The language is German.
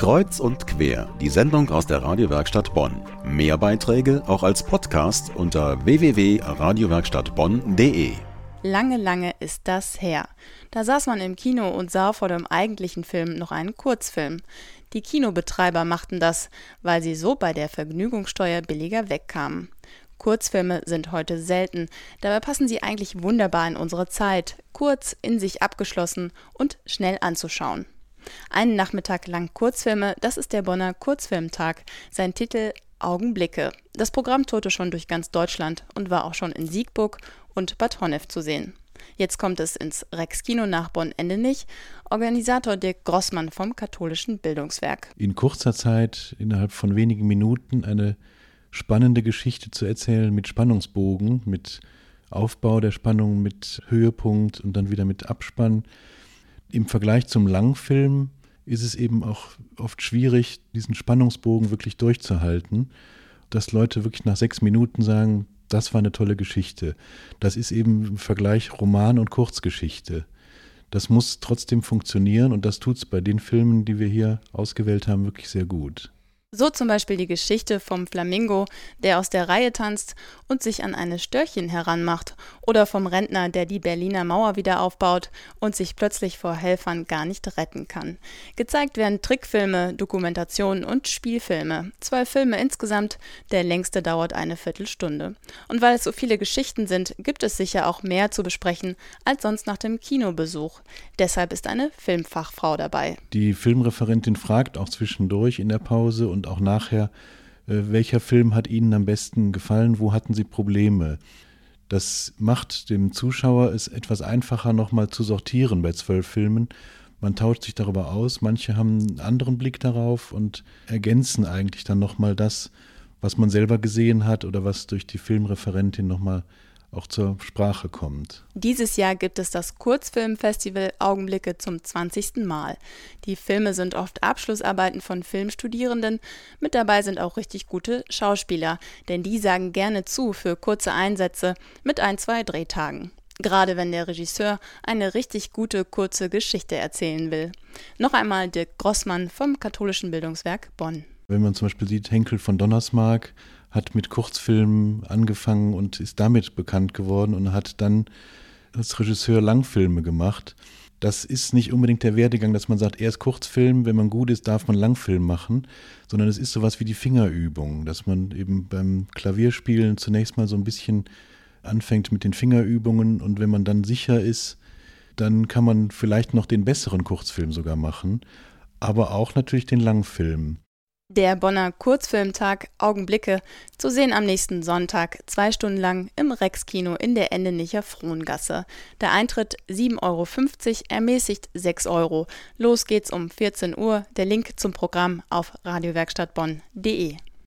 Kreuz und quer, die Sendung aus der Radiowerkstatt Bonn. Mehr Beiträge auch als Podcast unter www.radiowerkstattbonn.de. Lange, lange ist das her. Da saß man im Kino und sah vor dem eigentlichen Film noch einen Kurzfilm. Die Kinobetreiber machten das, weil sie so bei der Vergnügungssteuer billiger wegkamen. Kurzfilme sind heute selten, dabei passen sie eigentlich wunderbar in unsere Zeit, kurz, in sich abgeschlossen und schnell anzuschauen. Einen Nachmittag lang Kurzfilme, das ist der Bonner Kurzfilmtag. Sein Titel Augenblicke. Das Programm tourte schon durch ganz Deutschland und war auch schon in Siegburg und Bad Honnef zu sehen. Jetzt kommt es ins Rex-Kino nach Bonn-Endenich. Organisator Dirk Grossmann vom Katholischen Bildungswerk. In kurzer Zeit, innerhalb von wenigen Minuten, eine spannende Geschichte zu erzählen mit Spannungsbogen, mit Aufbau der Spannung, mit Höhepunkt und dann wieder mit Abspann im Vergleich zum Langfilm ist es eben auch oft schwierig, diesen Spannungsbogen wirklich durchzuhalten, dass Leute wirklich nach sechs Minuten sagen, das war eine tolle Geschichte. Das ist eben im Vergleich Roman und Kurzgeschichte. Das muss trotzdem funktionieren und das tut es bei den Filmen, die wir hier ausgewählt haben, wirklich sehr gut. So zum Beispiel die Geschichte vom Flamingo, der aus der Reihe tanzt und sich an eine Störchen heranmacht, oder vom Rentner, der die Berliner Mauer wieder aufbaut und sich plötzlich vor Helfern gar nicht retten kann. Gezeigt werden Trickfilme, Dokumentationen und Spielfilme. Zwölf Filme insgesamt, der längste dauert eine Viertelstunde. Und weil es so viele Geschichten sind, gibt es sicher auch mehr zu besprechen als sonst nach dem Kinobesuch. Deshalb ist eine Filmfachfrau dabei. Die Filmreferentin fragt auch zwischendurch in der Pause und und auch nachher, äh, welcher Film hat Ihnen am besten gefallen, wo hatten Sie Probleme. Das macht dem Zuschauer es etwas einfacher, nochmal zu sortieren bei zwölf Filmen. Man tauscht sich darüber aus, manche haben einen anderen Blick darauf und ergänzen eigentlich dann nochmal das, was man selber gesehen hat oder was durch die Filmreferentin nochmal auch zur Sprache kommt. Dieses Jahr gibt es das Kurzfilmfestival Augenblicke zum 20. Mal. Die Filme sind oft Abschlussarbeiten von Filmstudierenden. Mit dabei sind auch richtig gute Schauspieler, denn die sagen gerne zu für kurze Einsätze mit ein, zwei Drehtagen. Gerade wenn der Regisseur eine richtig gute kurze Geschichte erzählen will. Noch einmal Dirk Grossmann vom Katholischen Bildungswerk Bonn. Wenn man zum Beispiel sieht, Henkel von Donnersmarck hat mit Kurzfilmen angefangen und ist damit bekannt geworden und hat dann als Regisseur Langfilme gemacht. Das ist nicht unbedingt der Werdegang, dass man sagt, erst Kurzfilm, wenn man gut ist, darf man Langfilm machen, sondern es ist sowas wie die Fingerübung, dass man eben beim Klavierspielen zunächst mal so ein bisschen anfängt mit den Fingerübungen und wenn man dann sicher ist, dann kann man vielleicht noch den besseren Kurzfilm sogar machen, aber auch natürlich den Langfilm. Der Bonner Kurzfilmtag Augenblicke zu sehen am nächsten Sonntag, zwei Stunden lang im Rex-Kino in der Endenicher Frohngasse. Der Eintritt 7,50 Euro, ermäßigt 6 Euro. Los geht's um 14 Uhr. Der Link zum Programm auf radiowerkstattbonn.de.